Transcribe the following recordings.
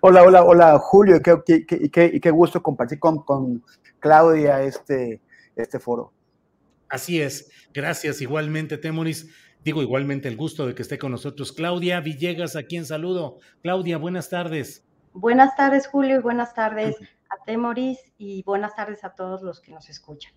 Hola, hola, hola, Julio, y qué, qué, qué, qué, gusto compartir con, con Claudia este, este foro. Así es, gracias igualmente, Temoris. Digo igualmente el gusto de que esté con nosotros Claudia Villegas, a quien saludo. Claudia, buenas tardes. Buenas tardes, Julio, y buenas tardes a Temoris y buenas tardes a todos los que nos escuchan.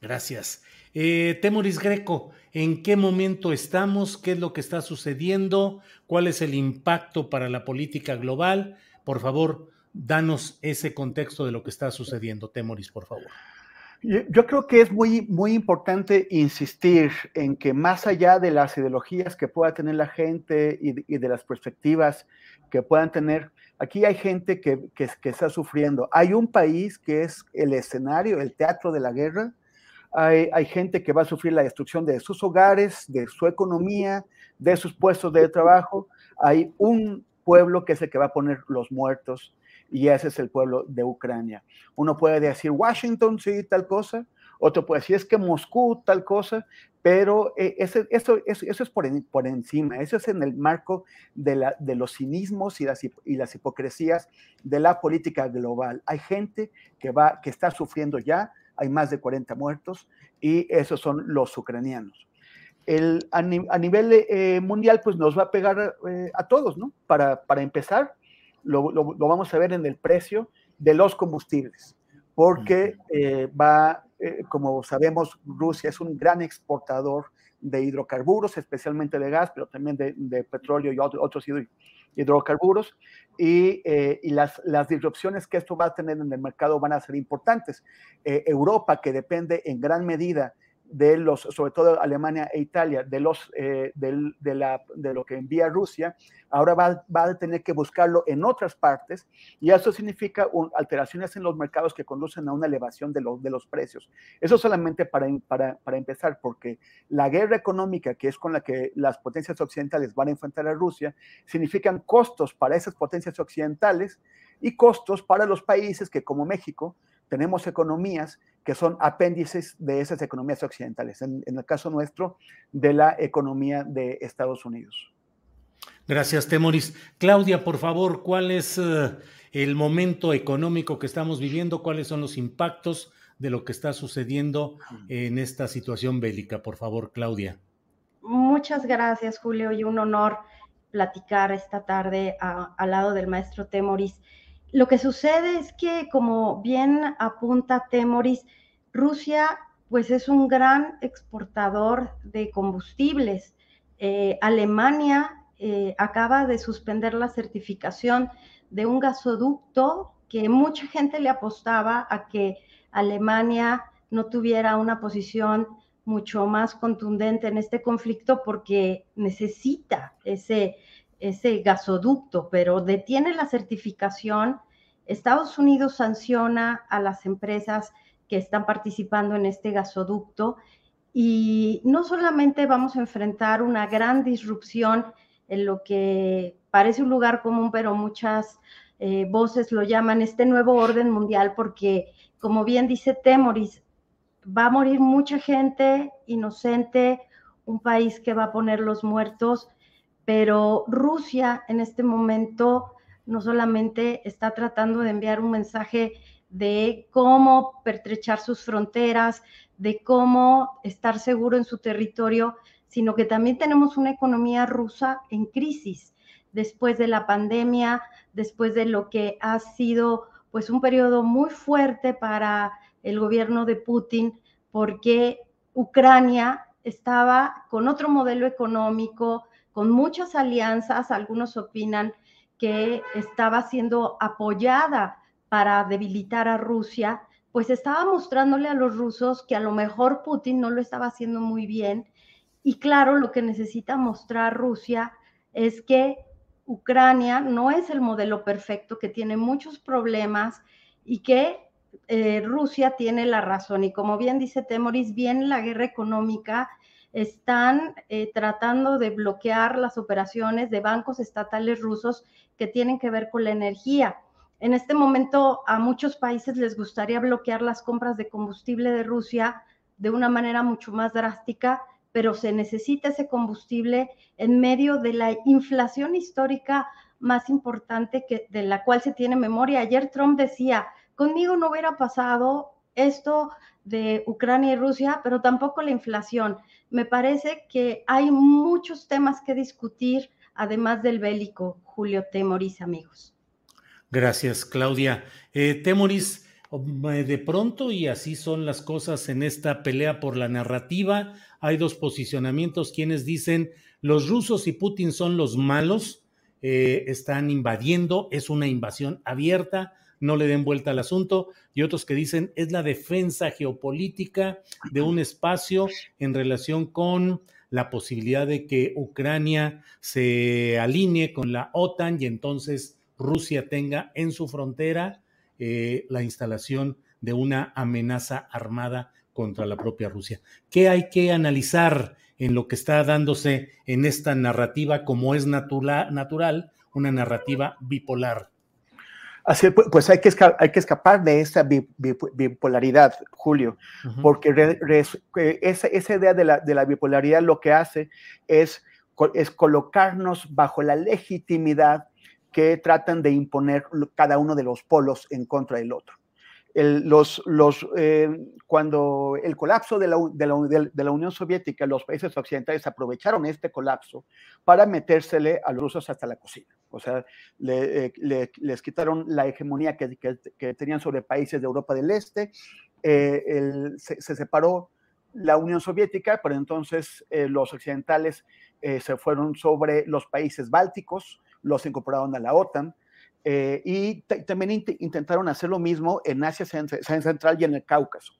Gracias. Eh, Temoris Greco, ¿en qué momento estamos? ¿Qué es lo que está sucediendo? ¿Cuál es el impacto para la política global? Por favor, danos ese contexto de lo que está sucediendo. Temoris, por favor. Yo, creo que es muy, muy importante insistir en que más allá de las ideologías que pueda tener la gente y de, las perspectivas que puedan tener, aquí hay gente que, está sufriendo. Hay un país que es el escenario, el teatro de la guerra, hay, gente que va a sufrir la destrucción de sus hogares, de su economía, de sus puestos de trabajo. Hay un pueblo que es el que va a poner los muertos y ese es el pueblo de Ucrania. Uno puede decir Washington, sí, tal cosa, otro puede decir es que Moscú, tal cosa, pero eh, eso, es por, encima, eso es en el marco de los cinismos y las, y las hipocresías de la política global. Hay gente que, va, que está sufriendo ya hay más de 40 muertos y esos son los ucranianos. El, a, nivel eh, mundial, pues nos va a pegar eh, a todos, ¿no? Para, para empezar, lo, lo, vamos a ver en el precio de los combustibles, porque eh, va, como sabemos, Rusia es un gran exportador de hidrocarburos, especialmente de gas, pero también de, de petróleo y otros hidrocarburos y, eh, y las, las, disrupciones que esto va a tener en el mercado van a ser importantes. Eh, Europa, que depende en gran medida de los, sobre todo Alemania e Italia, de, los, eh, de, de, la, de lo que envía Rusia, ahora va, va, a tener que buscarlo en otras partes y eso significa alteraciones en los mercados que conducen a una elevación de, los de los precios. Eso solamente para, para, para, empezar, porque la guerra económica, que es con la que las potencias occidentales van a enfrentar a Rusia, significan costos para esas potencias occidentales y costos para los países que como México tenemos economías que son apéndices de esas economías occidentales, en, en, el caso nuestro, de la economía de Estados Unidos. Gracias, Temoris. Claudia, por favor, ¿cuál es uh, el momento económico que estamos viviendo? ¿Cuáles son los impactos de lo que está sucediendo en esta situación bélica? Por favor, Claudia. Muchas gracias, Julio, y un honor platicar esta tarde a, al lado del maestro Temoris. Lo que sucede es que, como bien apunta Temoris, Rusia pues es un gran exportador de combustibles. Eh, Alemania eh, acaba de suspender la certificación de un gasoducto que mucha gente le apostaba a que Alemania no tuviera una posición mucho más contundente en este conflicto porque necesita ese, ese gasoducto, pero detiene la certificación. Estados Unidos sanciona a las empresas que están participando en este gasoducto y no solamente vamos a enfrentar una gran disrupción en lo que parece un lugar común, pero muchas eh, voces lo llaman este nuevo orden mundial porque, como bien dice Temoris, va a morir mucha gente inocente, un país que va a poner los muertos, pero Rusia en este momento no solamente está tratando de enviar un mensaje de cómo pertrechar sus fronteras, de cómo estar seguro en su territorio, sino que también tenemos una economía rusa en crisis después de la pandemia, después de lo que ha sido pues un periodo muy fuerte para el gobierno de Putin, porque Ucrania estaba con otro modelo económico, con muchas alianzas, algunos opinan que estaba siendo apoyada para debilitar a Rusia, pues estaba mostrándole a los rusos que a lo mejor Putin no lo estaba haciendo muy bien. Y claro, lo que necesita mostrar Rusia es que Ucrania no es el modelo perfecto, que tiene muchos problemas y que eh, Rusia tiene la razón. Y como bien dice Temoris, bien la guerra económica están eh, tratando de bloquear las operaciones de bancos estatales rusos que tienen que ver con la energía. En este momento a muchos países les gustaría bloquear las compras de combustible de Rusia de una manera mucho más drástica, pero se necesita ese combustible en medio de la inflación histórica más importante que, de la cual se tiene memoria. Ayer Trump decía, conmigo no hubiera pasado esto de Ucrania y Rusia, pero tampoco la inflación. Me parece que hay muchos temas que discutir, además del bélico, Julio Temoris, amigos. Gracias, Claudia. Eh, Temoris, de pronto, y así son las cosas en esta pelea por la narrativa, hay dos posicionamientos, quienes dicen los rusos y Putin son los malos, eh, están invadiendo, es una invasión abierta, no le den vuelta al asunto, y otros que dicen es la defensa geopolítica de un espacio en relación con la posibilidad de que Ucrania se alinee con la OTAN y entonces Rusia tenga en su frontera eh, la instalación de una amenaza armada contra la propia Rusia. ¿Qué hay que analizar en lo que está dándose en esta narrativa como es natural, una narrativa bipolar? Así, pues hay que, hay que escapar de esa bipolaridad, Julio, porque esa, esa, idea de la, de la, bipolaridad lo que hace es, es colocarnos bajo la legitimidad que tratan de imponer cada uno de los polos en contra del otro los, los, eh, cuando el colapso de la, de, la, de la, Unión Soviética, los países occidentales aprovecharon este colapso para metérsele a los rusos hasta la cocina. O sea, eh, les quitaron la hegemonía que, que, tenían sobre países de Europa del Este, eh, se, se, separó la Unión Soviética, pero entonces los occidentales se fueron sobre los países bálticos, los incorporaron a la OTAN, eh, y también intentaron hacer lo mismo en Asia Central y en el Cáucaso.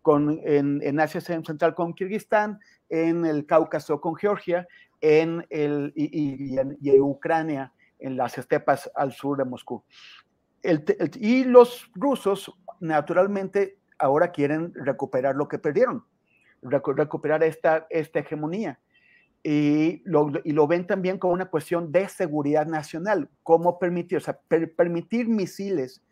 Con, en, Asia Central con Kirguistán, en el Cáucaso con Georgia, en el, y, en, Ucrania, en las estepas al sur de Moscú. y los rusos, naturalmente, ahora quieren recuperar lo que perdieron, recuperar esta, esta hegemonía. Y lo, y lo, ven también como una cuestión de seguridad nacional, cómo permitir, o sea, permitir misiles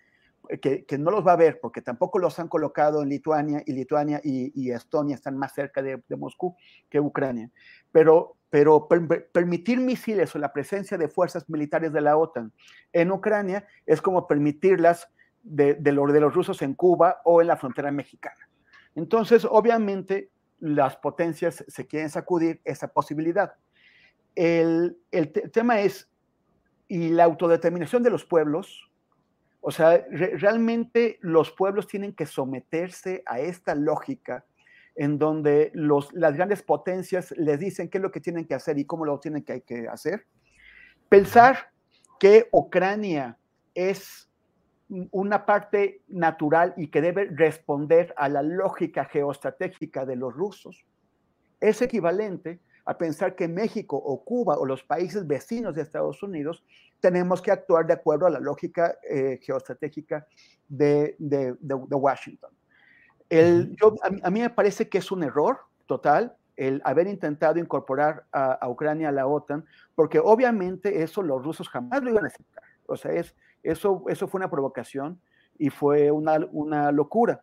eh, que, que, no los va a ver porque tampoco los han colocado en Lituania y Lituania y, y Estonia están más cerca de, de, Moscú que Ucrania, pero, pero per, permitir misiles o la presencia de fuerzas militares de la OTAN en Ucrania es como permitirlas de, de, lo, de los rusos en Cuba o en la frontera mexicana. Entonces, obviamente, las potencias se quieren sacudir esa posibilidad. El, tema es, y la autodeterminación de los pueblos, o sea, re realmente los pueblos tienen que someterse a esta lógica en donde las grandes potencias les dicen qué es lo que tienen que hacer y cómo lo tienen que, hacer. Pensar que Ucrania es una parte natural y que debe responder a la lógica geoestratégica de los rusos, es equivalente a pensar que México o Cuba o los países vecinos de Estados Unidos tenemos que actuar de acuerdo a la lógica eh, geoestratégica de Washington. El, yo, a, mí me parece que es un error total el haber intentado incorporar a, a Ucrania a la OTAN, porque obviamente eso los rusos jamás lo iban a aceptar. O sea, es, eso, eso fue una provocación y fue una, una locura.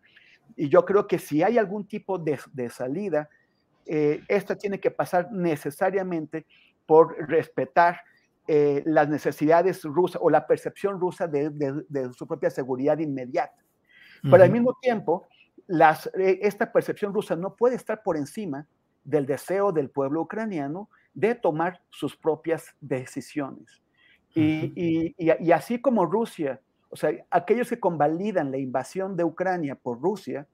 Y yo creo que si hay algún tipo de, de salida, eh, esta tiene que pasar necesariamente por respetar eh, las necesidades rusas o la percepción rusa de, su propia seguridad inmediata. Pero al mismo tiempo, eh, esta percepción rusa no puede estar por encima del deseo del pueblo ucraniano de tomar sus propias decisiones. y, así como Rusia, o sea, aquellos que convalidan la invasión de Ucrania por Rusia,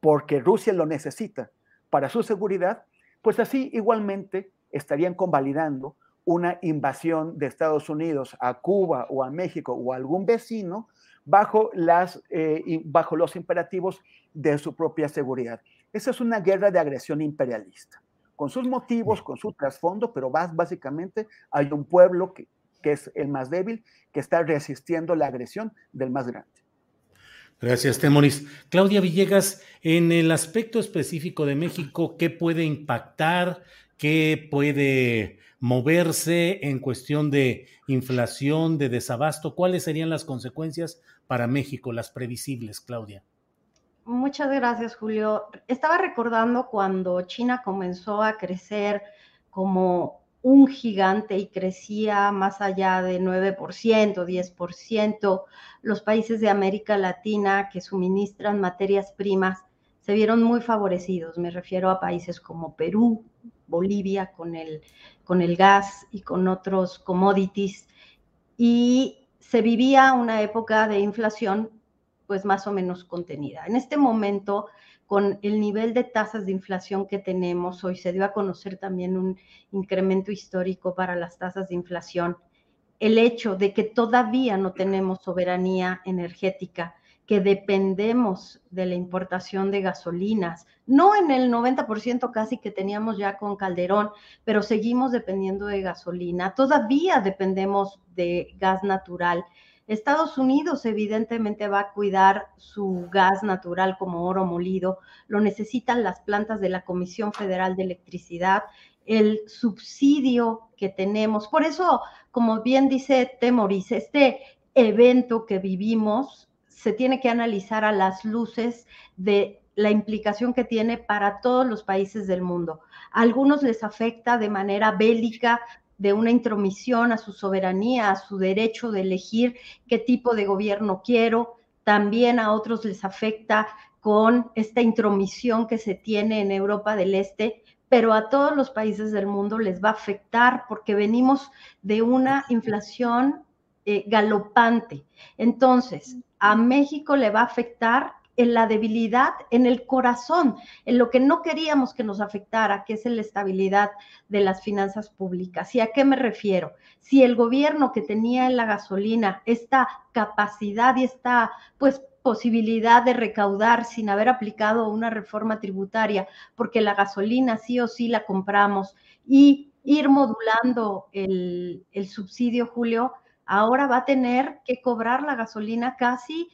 porque Rusia lo necesita para su seguridad, pues así igualmente estarían convalidando una invasión de Estados Unidos a Cuba o a México o a algún vecino bajo, las, eh, bajo los imperativos de su propia seguridad. Esa es una guerra de agresión imperialista, con sus motivos, con su trasfondo, pero básicamente hay un pueblo que, que es el más débil, que está resistiendo la agresión del más grande. Gracias, Temoris. Claudia Villegas, en el aspecto específico de México, ¿qué puede impactar? ¿Qué puede moverse en cuestión de inflación, de desabasto? ¿Cuáles serían las consecuencias para México, las previsibles, Claudia? Muchas gracias, Julio. Estaba recordando cuando China comenzó a crecer como un gigante y crecía más allá de 9%, 10%. Los países de América Latina que suministran materias primas se vieron muy favorecidos. Me refiero a países como Perú, Bolivia con el, con el gas y con otros commodities. Y se vivía una época de inflación pues más o menos contenida. En este momento, con el nivel de tasas de inflación que tenemos, hoy se dio a conocer también un incremento histórico para las tasas de inflación, el hecho de que todavía no tenemos soberanía energética que dependemos de la importación de gasolinas, no en el 90% casi que teníamos ya con Calderón, pero seguimos dependiendo de gasolina, todavía dependemos de gas natural. Estados Unidos evidentemente va a cuidar su gas natural como oro molido, lo necesitan las plantas de la Comisión Federal de Electricidad, el subsidio que tenemos. Por eso, como bien dice Temoris, este evento que vivimos se tiene que analizar a las luces de la implicación que tiene para todos los países del mundo. A algunos les afecta de manera bélica de una intromisión a su soberanía, a su derecho de elegir qué tipo de gobierno quiero. También a otros les afecta con esta intromisión que se tiene en Europa del Este, pero a todos los países del mundo les va a afectar porque venimos de una inflación eh, galopante. Entonces, a México le va a afectar en la debilidad, en el corazón, en lo que no queríamos que nos afectara, que es la estabilidad de las finanzas públicas. ¿Y a qué me refiero? Si el gobierno que tenía en la gasolina esta capacidad y esta pues posibilidad de recaudar sin haber aplicado una reforma tributaria, porque la gasolina sí o sí la compramos y ir modulando el subsidio, Julio, ahora va a tener que cobrar la gasolina casi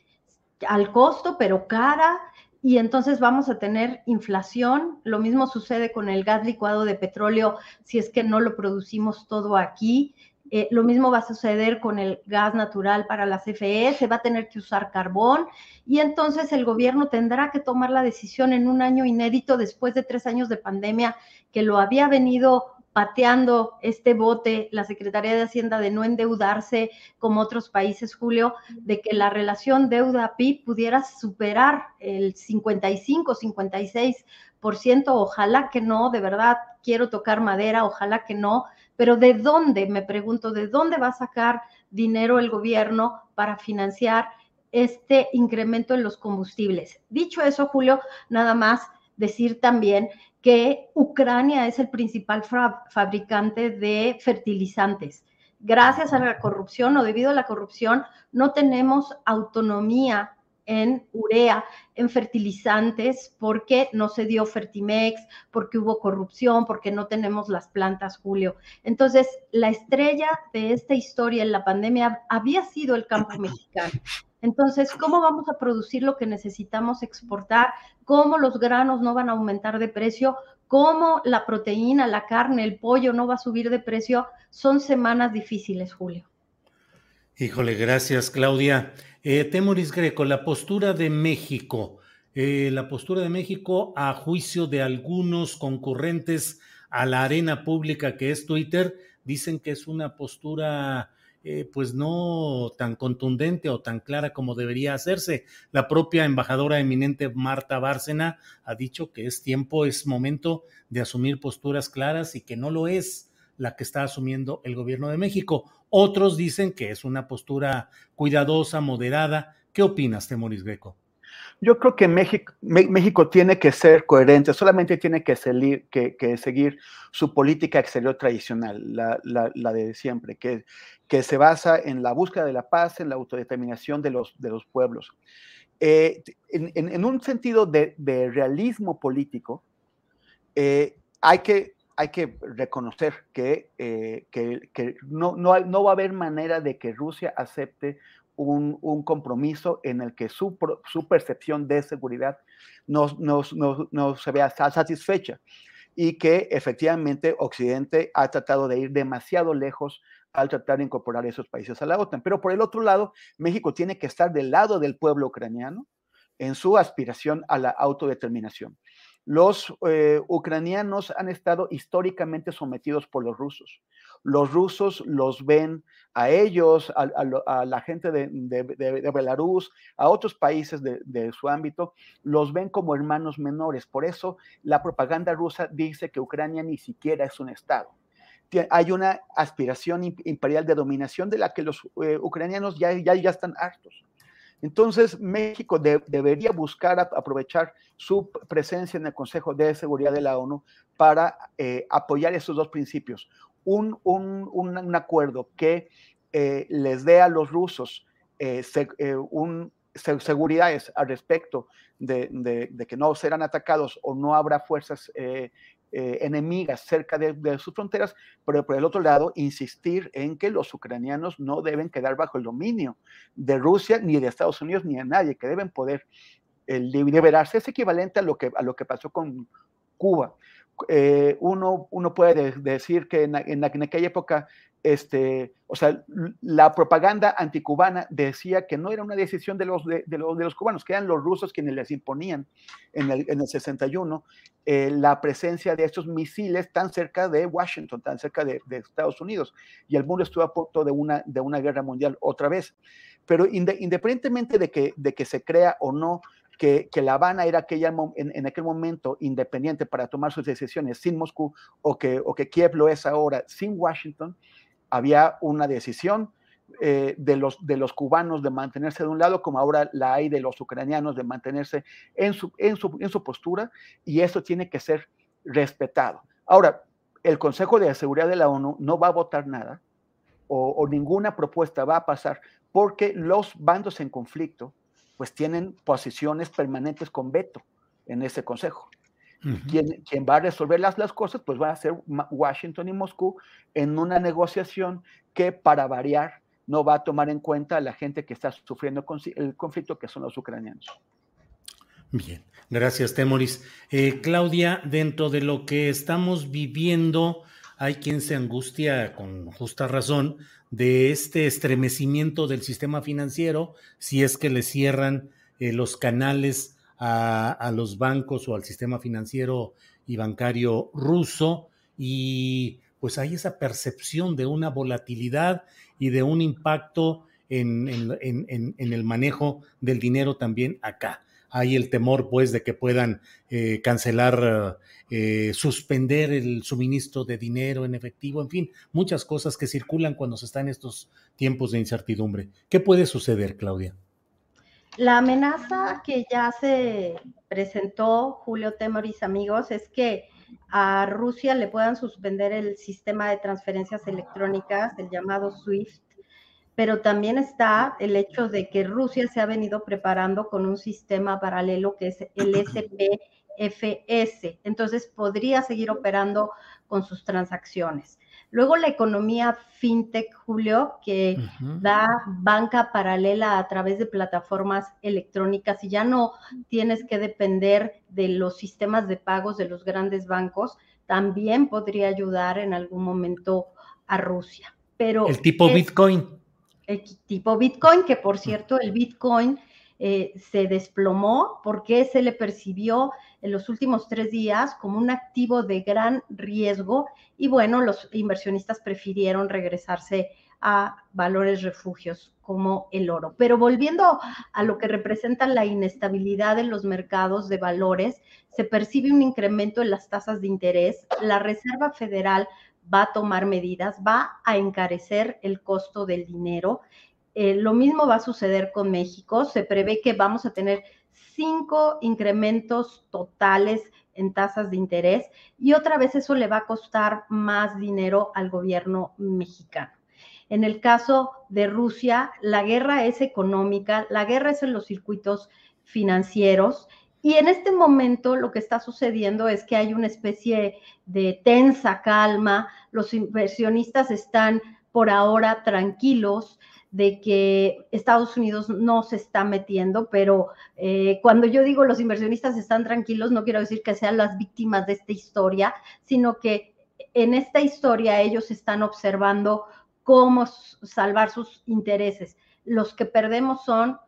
al costo, pero cara, y entonces vamos a tener inflación. Lo mismo sucede con el gas licuado de petróleo si es que no lo producimos todo aquí. Eh, lo mismo va a suceder con el gas natural para la CFE, se va a tener que usar carbón y entonces el gobierno tendrá que tomar la decisión en un año inédito después de tres años de pandemia que lo había venido pateando este bote la Secretaría de Hacienda de no endeudarse como otros países, Julio, de que la relación deuda-PIB pudiera superar el 55, 56%, ojalá que no, de verdad quiero tocar madera, ojalá que no, pero ¿de dónde, me pregunto, de dónde va a sacar dinero el gobierno para financiar este incremento en los combustibles? Dicho eso, Julio, nada más decir también que Ucrania es el principal fabricante de fertilizantes. Gracias a la corrupción o debido a la corrupción, no tenemos autonomía en urea, en fertilizantes, porque no se dio Fertimex, porque hubo corrupción, porque no tenemos las plantas, Julio. Entonces, la estrella de esta historia en la pandemia había sido el campo mexicano. Entonces, ¿cómo vamos a producir lo que necesitamos exportar? ¿Cómo los granos no van a aumentar de precio? ¿Cómo la proteína, la carne, el pollo no va a subir de precio? Son semanas difíciles, Julio. Híjole, gracias, Claudia. Eh, Temoris Greco, la postura de México eh, la postura de México a juicio de algunos concurrentes a la arena pública que es Twitter, dicen que es una postura eh, pues no tan contundente o tan clara como debería hacerse. La propia embajadora eminente Marta Bárcena ha dicho que es tiempo, es momento de asumir posturas claras y que no lo es la que está asumiendo el gobierno de México. Otros dicen que es una postura cuidadosa, moderada. ¿Qué opinas, Temoris Greco? Yo creo que México, México, tiene que ser coherente, solamente tiene que, que, seguir su política exterior tradicional, la, la, de siempre, que, que, se basa en la búsqueda de la paz, en la autodeterminación de los, de los pueblos. Eh, en, en, un sentido de, de realismo político, eh, hay, que, hay que reconocer que, eh, no, va a haber manera de que Rusia acepte un, compromiso en el que su, percepción de seguridad no, se vea satisfecha y que efectivamente Occidente ha tratado de ir demasiado lejos al tratar de incorporar esos países a la OTAN. Pero por el otro lado, México tiene que estar del lado del pueblo ucraniano en su aspiración a la autodeterminación. Los eh, ucranianos han estado históricamente sometidos por los rusos. Los rusos los ven a ellos, a, la gente de, Belarus, a otros países de, su ámbito, los ven como hermanos menores. Por eso la propaganda rusa dice que Ucrania ni siquiera es un Estado. Hay una aspiración imperial de dominación de la que los eh, ucranianos ya, ya, ya están hartos. Entonces, México debería buscar aprovechar su presencia en el Consejo de Seguridad de la ONU para eh, apoyar esos dos principios. Un, acuerdo que eh, les dé a los rusos eh, seguridades al respecto de, de, que no serán atacados o no habrá fuerzas eh, enemigas cerca de, sus fronteras, pero por el otro lado, insistir en que los ucranianos no deben quedar bajo el dominio de Rusia, ni de Estados Unidos, ni de nadie, que deben poder liberarse. Es equivalente a lo que, a lo que pasó con Cuba. Eh, uno, uno puede decir que en, aquella época este, o sea, la propaganda anticubana decía que no era una decisión de los, de, los, de los cubanos, que eran los rusos quienes les imponían en el, en el 61 eh, la presencia de estos misiles tan cerca de Washington, tan cerca de, de, Estados Unidos, y el mundo estuvo a punto de una, de una guerra mundial otra vez. Pero independientemente de que, de que se crea o no que, que, La Habana era aquella, en, en, aquel momento independiente para tomar sus decisiones sin Moscú, o que, o que Kiev lo es ahora sin Washington, había una decisión eh, de, los, de los cubanos de mantenerse de un lado, como ahora la hay de los ucranianos de mantenerse en su, en su, en su postura, y eso tiene que ser respetado. Ahora, el Consejo de Seguridad de la ONU no va a votar nada o, o, ninguna propuesta va a pasar porque los bandos en conflicto pues tienen posiciones permanentes con veto en ese Consejo quien, va a resolver las, las cosas, pues va a ser Washington y Moscú en una negociación que para variar no va a tomar en cuenta a la gente que está sufriendo el conflicto, que son los ucranianos. Bien, gracias, Temoris. Eh, Claudia, dentro de lo que estamos viviendo, hay quien se angustia con justa razón de este estremecimiento del sistema financiero si es que le cierran eh, los canales a, los bancos o al sistema financiero y bancario ruso y pues hay esa percepción de una volatilidad y de un impacto en, el manejo del dinero también acá. Hay el temor pues de que puedan eh, cancelar, eh, suspender el suministro de dinero en efectivo, en fin, muchas cosas que circulan cuando se está en estos tiempos de incertidumbre. ¿Qué puede suceder, Claudia? La amenaza que ya se presentó, Julio Temoris, amigos, es que a Rusia le puedan suspender el sistema de transferencias electrónicas, el llamado SWIFT, pero también está el hecho de que Rusia se ha venido preparando con un sistema paralelo que es el SPFS, entonces podría seguir operando con sus transacciones. Luego la economía fintech, Julio, que da banca paralela a través de plataformas electrónicas y ya no tienes que depender de los sistemas de pagos de los grandes bancos, también podría ayudar en algún momento a Rusia. Pero el tipo Bitcoin. El tipo Bitcoin, que por cierto, el Bitcoin eh, se desplomó porque se le percibió en los últimos tres días como un activo de gran riesgo y bueno, los inversionistas prefirieron regresarse a valores refugios como el oro. Pero volviendo a lo que representa la inestabilidad en los mercados de valores, se percibe un incremento en las tasas de interés. La Reserva Federal va a tomar medidas, va a encarecer el costo del dinero. Eh, lo mismo va a suceder con México. Se prevé que vamos a tener cinco incrementos totales en tasas de interés y otra vez eso le va a costar más dinero al gobierno mexicano. En el caso de Rusia, la guerra es económica, la guerra es en los circuitos financieros y en este momento lo que está sucediendo es que hay una especie de tensa calma, los inversionistas están por ahora tranquilos de que Estados Unidos no se está metiendo, pero eh, cuando yo digo los inversionistas están tranquilos, no quiero decir que sean las víctimas de esta historia, sino que en esta historia ellos están observando cómo salvar sus intereses. Los que perdemos son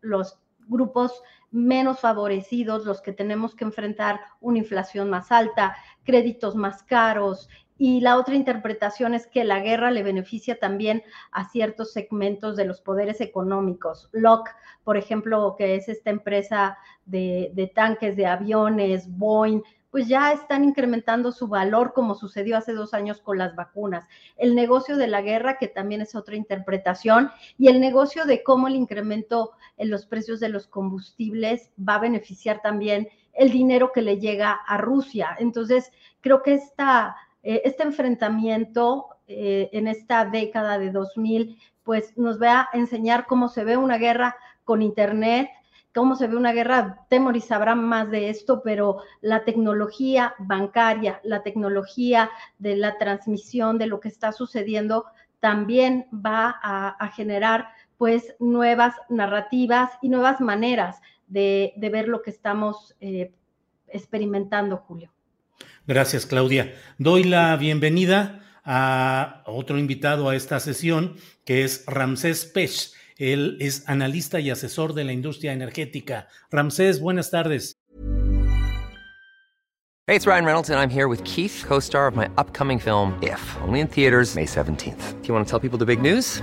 los grupos menos favorecidos, los que tenemos que enfrentar una inflación más alta, créditos más caros. Y la otra interpretación es que la guerra le beneficia también a ciertos segmentos de los poderes económicos. Locke, por ejemplo, que es esta empresa de, de tanques, de aviones, Boeing, pues ya están incrementando su valor como sucedió hace dos años con las vacunas. El negocio de la guerra, que también es otra interpretación, y el negocio de cómo el incremento en los precios de los combustibles va a beneficiar también el dinero que le llega a Rusia. Entonces, creo que esta, este enfrentamiento eh, en esta década de 2000, pues nos va a enseñar cómo se ve una guerra con Internet, cómo se ve una guerra, Temoris sabrá más de esto, pero la tecnología bancaria, la tecnología de la transmisión de lo que está sucediendo también va a, generar pues nuevas narrativas y nuevas maneras de, ver lo que estamos eh, experimentando, Julio. Gracias, Claudia. Doy la bienvenida a otro invitado a esta sesión, que es Ramsés Pech. Él es analista y asesor de la industria energética. Ramsés, buenas tardes. Hey, it's Ryan Reynolds and I'm here with Keith, co-star of my upcoming film If, only in theaters May 17th. Do you want to tell people the big news?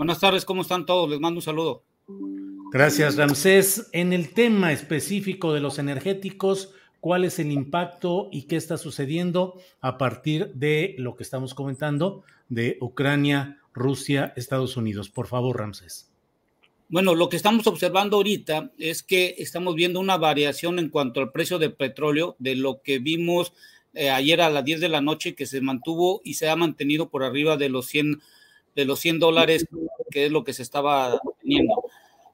Buenas tardes, ¿cómo están todos? Les mando un saludo. Gracias, Ramsés. En el tema específico de los energéticos, ¿cuál es el impacto y qué está sucediendo a partir de lo que estamos comentando de Ucrania, Rusia, Estados Unidos? Por favor, Ramsés. Bueno, lo que estamos observando ahorita es que estamos viendo una variación en cuanto al precio del petróleo, de lo que vimos eh, ayer a las 10 de la noche, que se mantuvo y se ha mantenido por arriba de los 100 de los 100 dólares, que es lo que se estaba teniendo.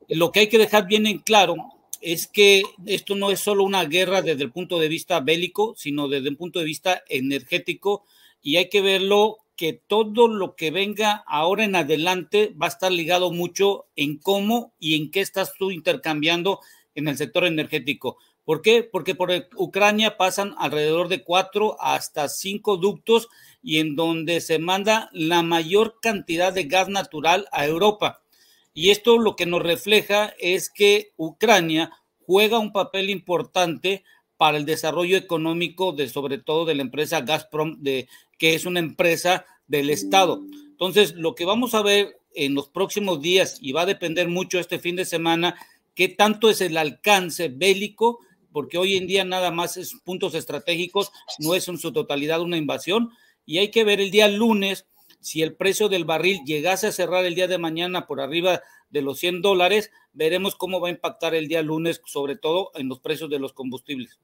Lo que hay que dejar bien en claro es que esto no es solo una guerra desde el punto de vista bélico, sino desde el punto de vista energético, y hay que verlo que todo lo que venga ahora en adelante va a estar ligado mucho en cómo y en qué estás tú intercambiando en el sector energético. ¿Por qué? Porque por Ucrania pasan alrededor de cuatro hasta cinco ductos y en donde se manda la mayor cantidad de gas natural a Europa. Y esto lo que nos refleja es que Ucrania juega un papel importante para el desarrollo económico de sobre todo de la empresa Gazprom, de, que es una empresa del Estado. Entonces, lo que vamos a ver en los próximos días y va a depender mucho este fin de semana, qué tanto es el alcance bélico porque hoy en día nada más es puntos estratégicos, no es en su totalidad una invasión, y hay que ver el día lunes si el precio del barril llegase a cerrar el día de mañana por arriba de los 100 dólares, veremos cómo va a impactar el día lunes, sobre todo en los precios de los combustibles.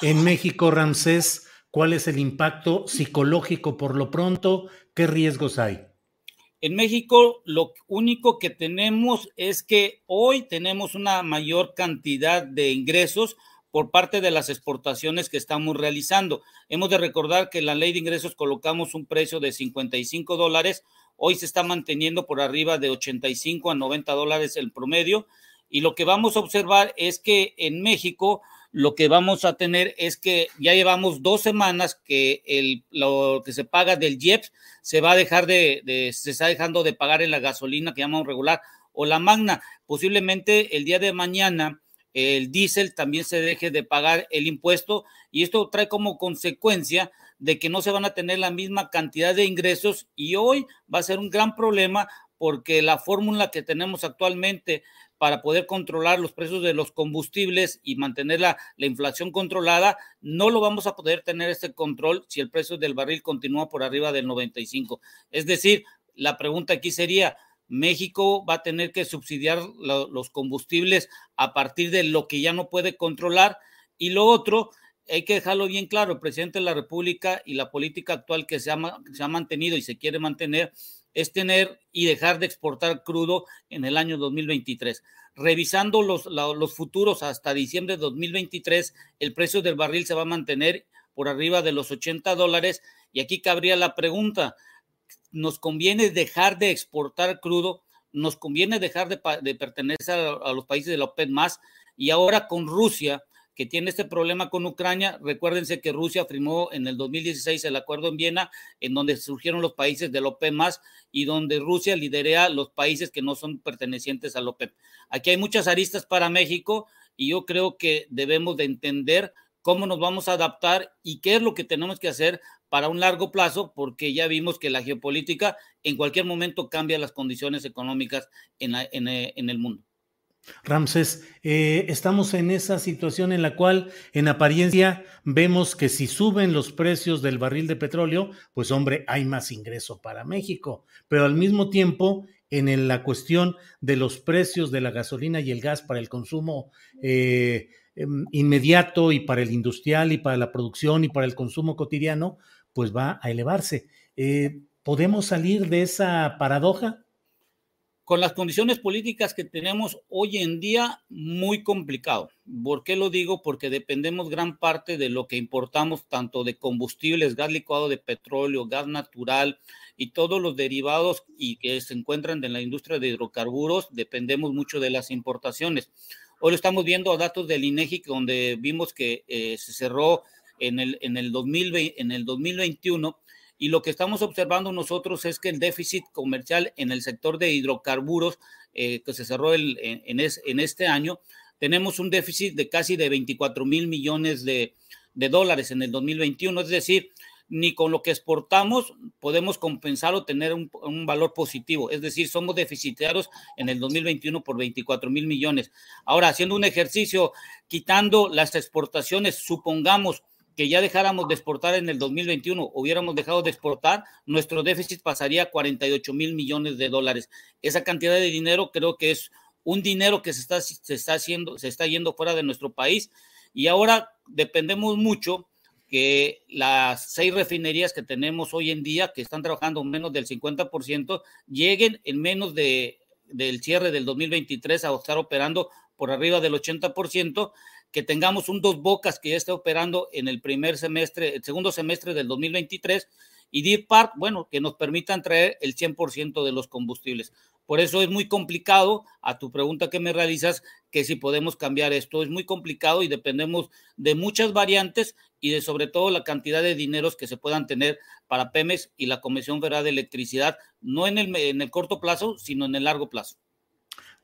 En México, Ramsés, ¿cuál es el impacto psicológico por lo pronto? ¿Qué riesgos hay? En México lo único que tenemos es que hoy tenemos una mayor cantidad de ingresos por parte de las exportaciones que estamos realizando. Hemos de recordar que en la ley de ingresos colocamos un precio de 55 dólares, hoy se está manteniendo por arriba de 85 a 90 dólares el promedio y lo que vamos a observar es que en México lo que vamos a tener es que ya llevamos dos semanas que el, lo que se paga del IEPS se va a dejar de, se está dejando de pagar en la gasolina que llamamos regular o la magna. Posiblemente el día de mañana el diésel también se deje de pagar el impuesto y esto trae como consecuencia de que no se van a tener la misma cantidad de ingresos y hoy va a ser un gran problema porque la fórmula que tenemos actualmente para poder controlar los precios de los combustibles y mantener la, inflación controlada, no lo vamos a poder tener este control si el precio del barril continúa por arriba del 95. Es decir, la pregunta aquí sería, México va a tener que subsidiar los combustibles a partir de lo que ya no puede controlar. Y lo otro, hay que dejarlo bien claro, el presidente de la República y la política actual que se ha mantenido y se quiere mantener es tener y dejar de exportar crudo en el año 2023. Revisando los, futuros hasta diciembre de 2023, el precio del barril se va a mantener por arriba de los 80 dólares. Y aquí cabría la pregunta, ¿nos conviene dejar de exportar crudo? ¿Nos conviene dejar de, pertenecer a, a, los países de la OPEP más? Y ahora con Rusia, que tiene este problema con Ucrania. Recuérdense que Rusia firmó en el 2016 el acuerdo en Viena, en donde surgieron los países del OPEP más y donde Rusia lidera los países que no son pertenecientes al OPEP. Aquí hay muchas aristas para México y yo creo que debemos de entender cómo nos vamos a adaptar y qué es lo que tenemos que hacer para un largo plazo, porque ya vimos que la geopolítica en cualquier momento cambia las condiciones económicas en, en el mundo. Ramses, eh, estamos en esa situación en la cual en apariencia vemos que si suben los precios del barril de petróleo, pues hombre, hay más ingreso para México, pero al mismo tiempo en la cuestión de los precios de la gasolina y el gas para el consumo eh, em, inmediato y para el industrial y para la producción y para el consumo cotidiano, pues va a elevarse. Eh, ¿Podemos salir de esa paradoja? Con las condiciones políticas que tenemos hoy en día, muy complicado. ¿Por qué lo digo? Porque dependemos gran parte de lo que importamos, tanto de combustibles, gas licuado de petróleo, gas natural y todos los derivados y que se encuentran en la industria de hidrocarburos, dependemos mucho de las importaciones. Hoy lo estamos viendo a datos del INEGI, donde vimos que eh, se cerró en el, en, el 2020, en el 2021 y lo que estamos observando nosotros es que el déficit comercial en el sector de hidrocarburos eh, que se cerró el, en, en, este año, tenemos un déficit de casi de 24 mil millones de, de dólares en el 2021, es decir, ni con lo que exportamos podemos compensar o tener un, un, valor positivo. Es decir, somos deficitarios en el 2021 por 24 mil millones. Ahora, haciendo un ejercicio, quitando las exportaciones, supongamos que ya dejáramos de exportar en el 2021, hubiéramos dejado de exportar, nuestro déficit pasaría a 48 mil millones de dólares. Esa cantidad de dinero creo que es un dinero que se está, se está haciendo, se está yendo fuera de nuestro país y ahora dependemos mucho que las seis refinerías que tenemos hoy en día, que están trabajando menos del 50%, lleguen en menos de, del cierre del 2023 a estar operando por arriba del 80%, que tengamos un dos bocas que ya esté operando en el primer semestre, el segundo semestre del 2023 y Deep Park, bueno, que nos permitan traer el 100% de los combustibles. Por eso es muy complicado, a tu pregunta que me realizas, que si podemos cambiar esto, es muy complicado y dependemos de muchas variantes y de sobre todo la cantidad de dineros que se puedan tener para Pemex y la Comisión Federal de Electricidad, no en el, en el corto plazo, sino en el largo plazo.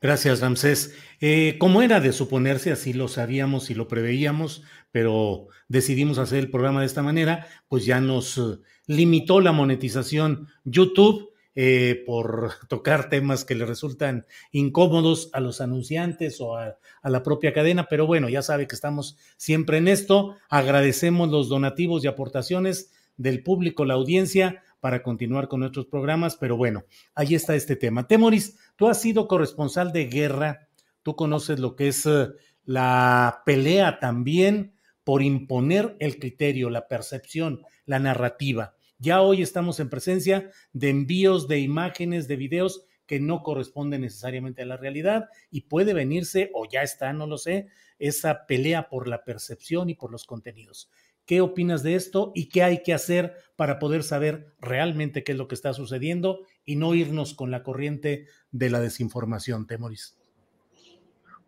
Gracias, Ramsés. Eh, como era de suponerse, así lo sabíamos y lo preveíamos, pero decidimos hacer el programa de esta manera, pues ya nos eh, limitó la monetización YouTube. eh, por tocar temas que le resultan incómodos a los anunciantes o a, a, la propia cadena, pero bueno, ya sabe que estamos siempre en esto. Agradecemos los donativos y aportaciones del público, la audiencia, para continuar con nuestros programas, pero bueno, ahí está este tema. Temoris, tú has sido corresponsal de guerra, tú conoces lo que es uh, la pelea también por imponer el criterio, la percepción, la narrativa. Ya hoy estamos en presencia de envíos de imágenes, de videos que no corresponden necesariamente a la realidad y puede venirse, o ya está, no lo sé, esa pelea por la percepción y por los contenidos. ¿Qué opinas de esto y qué hay que hacer para poder saber realmente qué es lo que está sucediendo y no irnos con la corriente de la desinformación, Temoris?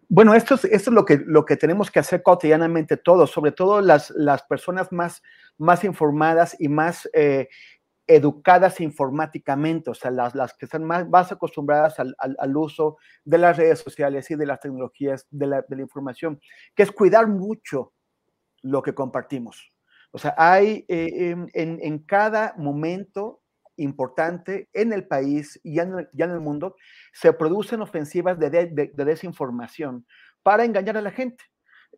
Bueno, esto es, esto es lo, que, lo que tenemos que hacer cotidianamente todos, sobre todo las, las personas más, más informadas y más eh, educadas informáticamente, o sea, las, las que están más, más acostumbradas al, al, al, uso de las redes sociales y de las tecnologías de la, de la información, que es cuidar mucho lo que compartimos. O sea, hay eh, en, en, cada momento importante en el país y en, ya en el mundo, se producen ofensivas de, de, de, desinformación para engañar a la gente.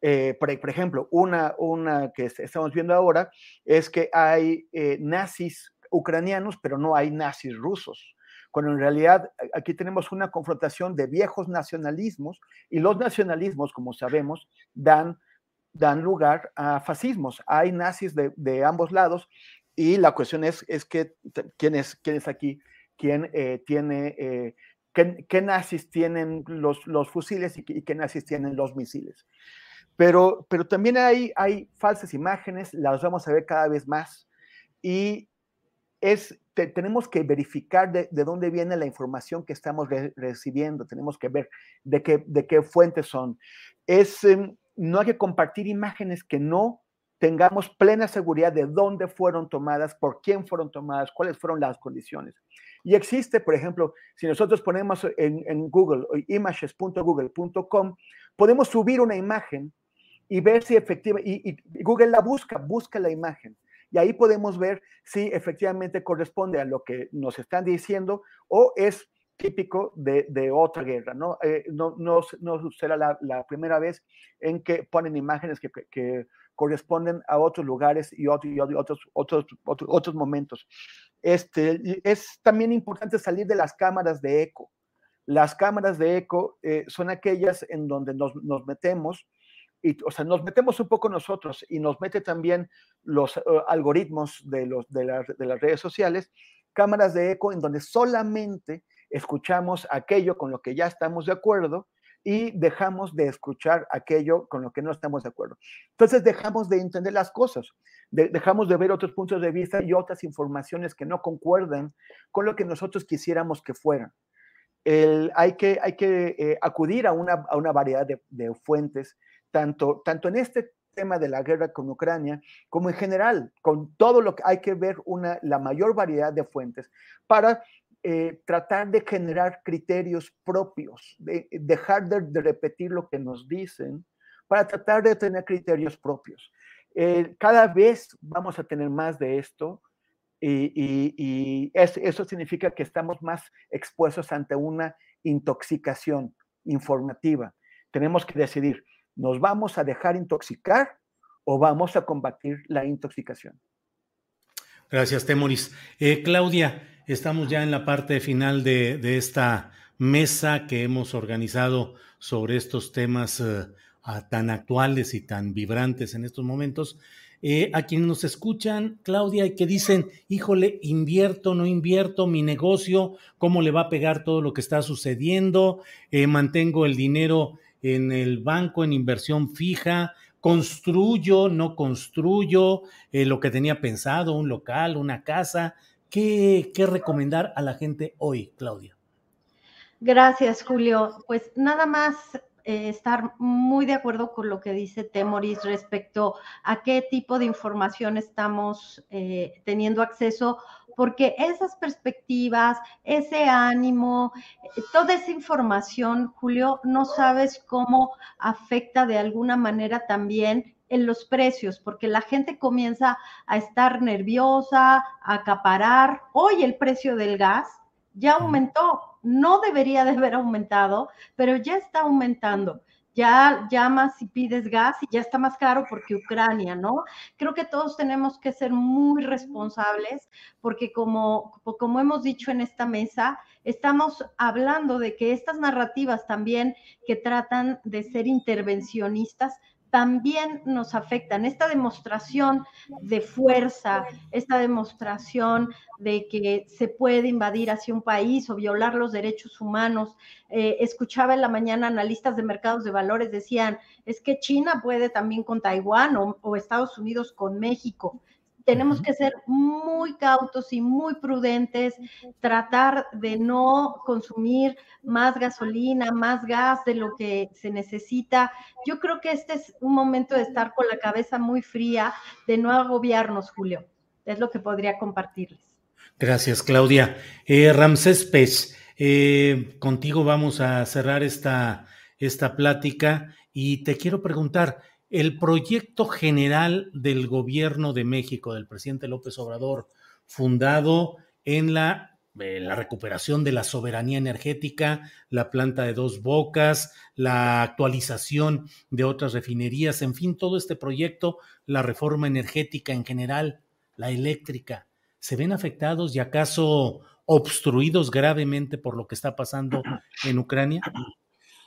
Eh, por, por, ejemplo, una, una que estamos viendo ahora es que hay eh, nazis ucranianos, pero no hay nazis rusos cuando en realidad aquí tenemos una confrontación de viejos nacionalismos y los nacionalismos, como sabemos, dan dan lugar a fascismos. Hay nazis de, ambos lados y la cuestión es, es que quién es, quién es aquí, quién eh, tiene, eh, qué, qué, nazis tienen los, los fusiles y, y, qué nazis tienen los misiles. Pero, pero también hay, hay falsas imágenes, las vamos a ver cada vez más y es, te, tenemos que verificar de, de, dónde viene la información que estamos re, recibiendo, tenemos que ver de qué, de qué fuentes son. Es, eh, no hay que compartir imágenes que no tengamos plena seguridad de dónde fueron tomadas, por quién fueron tomadas, cuáles fueron las condiciones. Y existe, por ejemplo, si nosotros ponemos en, Google, images.google.com, podemos subir una imagen y ver si efectivamente, y, Google la busca, busca la imagen. Y ahí podemos ver si efectivamente corresponde a lo que nos están diciendo o es típico de, de, otra guerra, ¿no? Eh, no, no, no, será la, la, primera vez en que ponen imágenes que, que corresponden a otros lugares y, otro, y otros, otros, otros, otros, momentos. Este, es también importante salir de las cámaras de eco. Las cámaras de eco eh, son aquellas en donde nos, nos metemos, y, o sea, nos metemos un poco nosotros y nos mete también los uh, algoritmos de, los, de, la, de las redes sociales, cámaras de eco en donde solamente escuchamos aquello con lo que ya estamos de acuerdo y dejamos de escuchar aquello con lo que no estamos de acuerdo. Entonces dejamos de entender las cosas, de, dejamos de ver otros puntos de vista y otras informaciones que no concuerdan con lo que nosotros quisiéramos que fueran. Hay que, hay que eh, acudir a una, a una variedad de, de, fuentes, tanto, tanto en este tema de la guerra con Ucrania, como en general, con todo lo que hay que ver una, la mayor variedad de fuentes para eh, tratar de generar criterios propios, de, dejar de, de, repetir lo que nos dicen, para tratar de tener criterios propios. Eh, cada vez vamos a tener más de esto y, y, y es, eso significa que estamos más expuestos ante una intoxicación informativa. Tenemos que decidir, ¿nos vamos a dejar intoxicar o vamos a combatir la intoxicación? Gracias, Temoris. Eh, Claudia, Estamos ya en la parte final de, esta mesa que hemos organizado sobre estos temas uh, tan actuales y tan vibrantes en estos momentos. Eh, a quienes nos escuchan, Claudia, y que dicen, híjole, invierto, no invierto, mi negocio, cómo le va a pegar todo lo que está sucediendo, eh, mantengo el dinero en el banco en inversión fija, construyo, no construyo eh, lo que tenía pensado, un local, una casa, ¿Qué, ¿Qué, recomendar a la gente hoy, Claudia? Gracias, Julio. Pues nada más eh, estar muy de acuerdo con lo que dice Temoris respecto a qué tipo de información estamos eh, teniendo acceso, porque esas perspectivas, ese ánimo, eh, toda esa información, Julio, no sabes cómo afecta de alguna manera también en los precios, porque la gente comienza a estar nerviosa, a acaparar. Hoy el precio del gas ya aumentó, no debería de haber aumentado, pero ya está aumentando ya llamas y pides gas y ya está más caro porque Ucrania, ¿no? Creo que todos tenemos que ser muy responsables porque como, como hemos dicho en esta mesa, estamos hablando de que estas narrativas también que tratan de ser intervencionistas también nos afectan. Esta demostración de fuerza, esta demostración de que se puede invadir hacia un país o violar los derechos humanos. Eh, escuchaba en la mañana analistas de mercados de valores decían, es que China puede también con Taiwán o Estados Unidos con México tenemos que ser muy cautos y muy prudentes, tratar de no consumir más gasolina, más gas de lo que se necesita. Yo creo que este es un momento de estar con la cabeza muy fría, de no agobiarnos, Julio. Es lo que podría compartirles. Gracias, Claudia. Eh, Ramsés Pech, eh, contigo vamos a cerrar esta, esta plática y te quiero preguntar, el proyecto general del gobierno de México, del presidente López Obrador, fundado en la, recuperación de la soberanía energética, la planta de dos bocas, la actualización de otras refinerías, en fin, todo este proyecto, la reforma energética en general, la eléctrica, ¿se ven afectados y acaso obstruidos gravemente por lo que está pasando en Ucrania?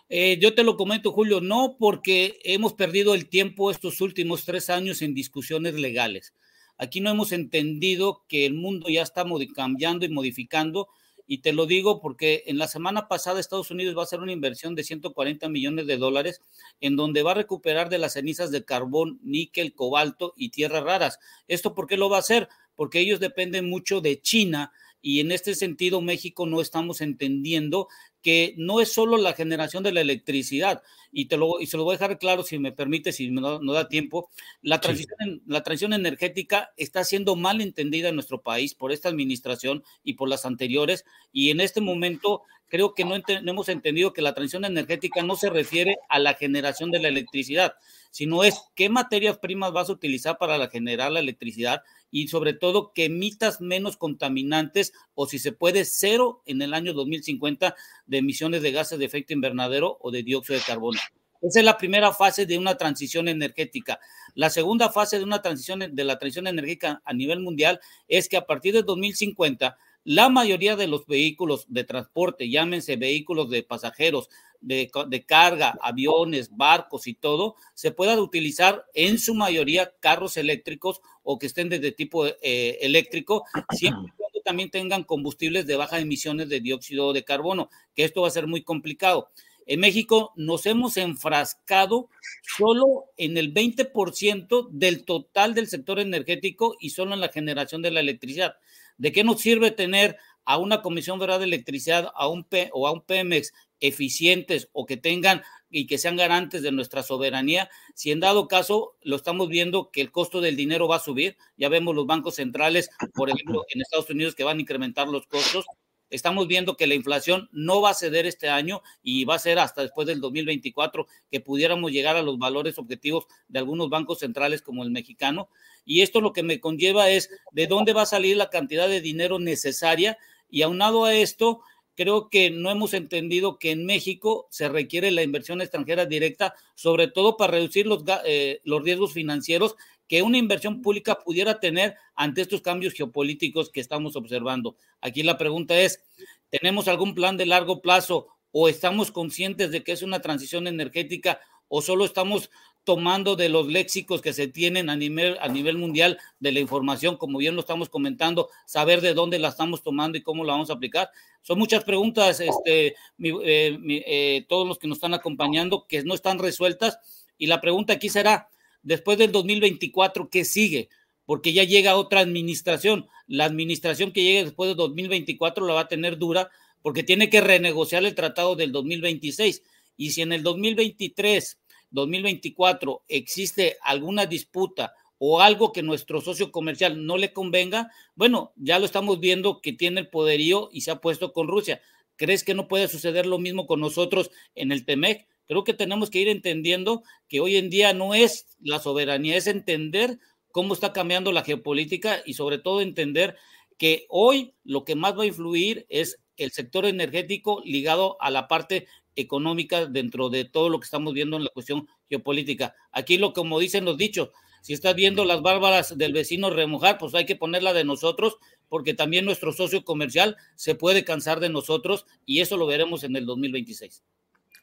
Eh, yo te lo comento, Julio, no porque hemos perdido el tiempo estos últimos tres años en discusiones legales. Aquí no hemos entendido que el mundo ya está cambiando y modificando. Y te lo digo porque en la semana pasada Estados Unidos va a hacer una inversión de 140 millones de dólares en donde va a recuperar de las cenizas de carbón, níquel, cobalto y tierras raras. ¿Esto por qué lo va a hacer? Porque ellos dependen mucho de China y en este sentido México no estamos entendiendo que no es solo la generación de la electricidad, y, te lo, y se lo voy a dejar claro si me permite, si no, no da tiempo, la transición, la transición energética está siendo mal entendida en nuestro país por esta administración y por las anteriores, y en este momento creo que no, no hemos entendido que la transición energética no se refiere a la generación de la electricidad, sino es qué materias primas vas a utilizar para generar la electricidad y sobre todo que emitas menos contaminantes o si se puede cero en el año 2050 de emisiones de gases de efecto invernadero o de dióxido de carbono. Esa es la primera fase de una transición energética. La segunda fase de una transición de la transición energética a nivel mundial es que a partir de 2050 la mayoría de los vehículos de transporte, llámense vehículos de pasajeros, de, carga, aviones, barcos y todo, se puedan utilizar en su mayoría carros eléctricos o que estén de tipo eh, eléctrico, siempre y cuando también tengan combustibles de baja emisiones de dióxido de carbono, que esto va a ser muy complicado. En México nos hemos enfrascado solo en el 20% del total del sector energético y solo en la generación de la electricidad. ¿De qué nos sirve tener a una Comisión Federal de Electricidad a un P, o a un Pemex eficientes o que tengan y que sean garantes de nuestra soberanía, si en dado caso lo estamos viendo que el costo del dinero va a subir, ya vemos los bancos centrales, por ejemplo, en Estados Unidos que van a incrementar los costos, estamos viendo que la inflación no va a ceder este año y va a ser hasta después del 2024 que pudiéramos llegar a los valores objetivos de algunos bancos centrales como el mexicano. Y esto lo que me conlleva es de dónde va a salir la cantidad de dinero necesaria y aunado a esto, creo que no hemos entendido que en México se requiere la inversión extranjera directa, sobre todo para reducir los, eh, los riesgos financieros que una inversión pública pudiera tener ante estos cambios geopolíticos que estamos observando. Aquí la pregunta es, ¿tenemos algún plan de largo plazo o estamos conscientes de que es una transición energética o solo estamos tomando de los léxicos que se tienen a nivel, a nivel mundial de la información, como bien lo estamos comentando, saber de dónde la estamos tomando y cómo la vamos a aplicar. Son muchas preguntas, este, eh, eh, todos los que nos están acompañando, que no están resueltas. Y la pregunta aquí será, después del 2024, ¿qué sigue? Porque ya llega otra administración. La administración que llegue después del 2024 la va a tener dura porque tiene que renegociar el tratado del 2026. Y si en el 2023 2024 existe alguna disputa o algo que nuestro socio comercial no le convenga, bueno, ya lo estamos viendo que tiene el poderío y se ha puesto con Rusia. ¿Crees que no puede suceder lo mismo con nosotros en el TEMEC? Creo que tenemos que ir entendiendo que hoy en día no es la soberanía, es entender cómo está cambiando la geopolítica y sobre todo entender que hoy lo que más va a influir es el sector energético ligado a la parte económica dentro de todo lo que estamos viendo en la cuestión geopolítica. Aquí lo como dicen los dichos, si estás viendo las bárbaras del vecino remojar, pues hay que ponerla de nosotros, porque también nuestro socio comercial se puede cansar de nosotros y eso lo veremos en el 2026.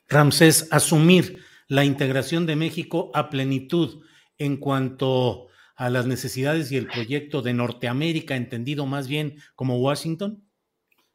Ramsés, asumir la integración de México a plenitud en cuanto a las necesidades y el proyecto de Norteamérica, entendido más bien como Washington?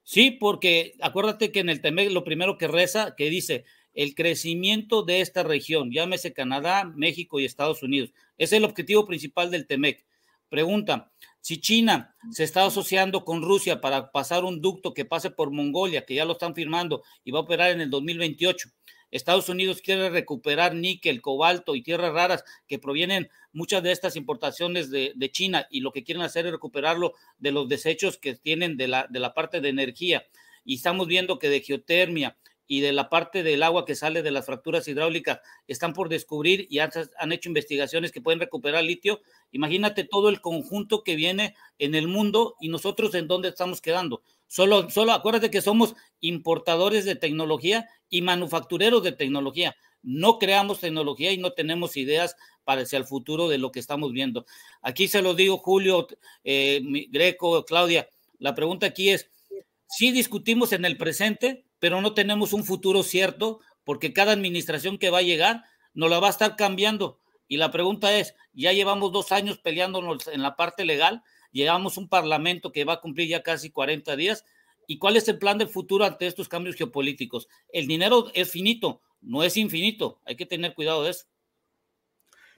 Sí, porque acuérdate que en el TEMEC lo primero que reza, que dice, el crecimiento de esta región, llámese Canadá, México y Estados Unidos. Es el objetivo principal del TEMEC. Pregunta, si China se está asociando con Rusia para pasar un ducto que pase por Mongolia, que ya lo están firmando y va a operar en el 2028, Estados Unidos quiere recuperar níquel, cobalto y tierras raras que provienen muchas de estas importaciones de, China y lo que quieren hacer es recuperarlo de los desechos que tienen de la, de la parte de energía. Y estamos viendo que de geotermia y de la parte del agua que sale de las fracturas hidráulicas están por descubrir y han, han, hecho investigaciones que pueden recuperar litio. Imagínate todo el conjunto que viene en el mundo y nosotros en dónde estamos quedando. Solo, solo acuérdate que somos importadores de tecnología y manufactureros de tecnología. No creamos tecnología y no tenemos ideas para hacia el futuro de lo que estamos viendo. Aquí se lo digo, Julio, eh, Greco, Claudia. La pregunta aquí es, si discutimos en el presente, pero no tenemos un futuro cierto, porque cada administración que va a llegar nos la va a estar cambiando. Y la pregunta es, ya llevamos dos años peleándonos en la parte legal, Llegamos un parlamento que va a cumplir ya casi 40 días. ¿Y cuál es el plan del futuro ante estos cambios geopolíticos? El dinero es finito, no es infinito. Hay que tener cuidado de eso.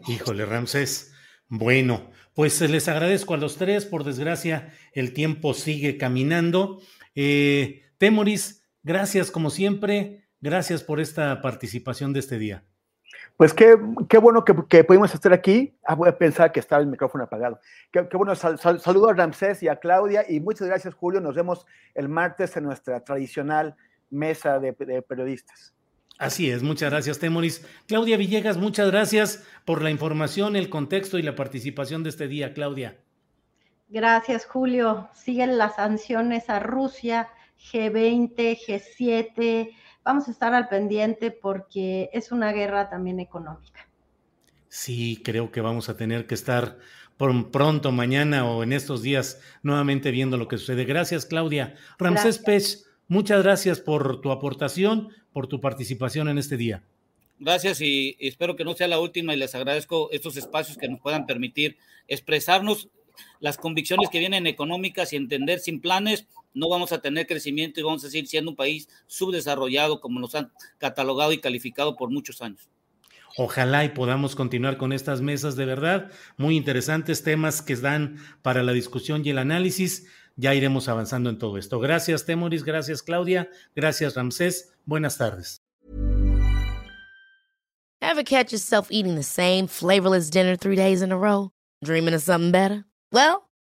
Híjole, Ramsés. Bueno, pues les agradezco a los tres. Por desgracia, el tiempo sigue caminando. Eh, Temoris, gracias como siempre. Gracias por esta participación de este día. Pues qué, bueno que, pudimos estar aquí. Ah, voy a pensar que estaba el micrófono apagado. Qué, bueno, saludo a Ramsés y a Claudia y muchas gracias Julio. Nos vemos el martes en nuestra tradicional mesa de, periodistas. Así es, muchas gracias Temoris. Claudia Villegas, muchas gracias por la información, el contexto y la participación de este día, Claudia. Gracias Julio. Siguen las sanciones a Rusia, G20, G7 vamos a estar al pendiente porque es una guerra también económica. Sí, creo que vamos a tener que estar pronto, mañana o en estos días nuevamente viendo lo que sucede. Gracias, Claudia. Ramsés Pech, muchas gracias por tu aportación, por tu participación en este día. Gracias y espero que no sea la última y les agradezco estos espacios que nos puedan permitir expresarnos las convicciones que vienen económicas y entender sin planes no vamos a tener crecimiento y vamos a seguir siendo un país subdesarrollado como nos han catalogado y calificado por muchos años. Ojalá y podamos continuar con estas mesas de verdad, muy interesantes temas que dan para la discusión y el análisis. Ya iremos avanzando en todo esto. Gracias, Temoris, gracias, Claudia, gracias, Ramsés. Buenas tardes. Ever catch yourself eating the same flavorless dinner three days in a row? Dreaming of something better? Well,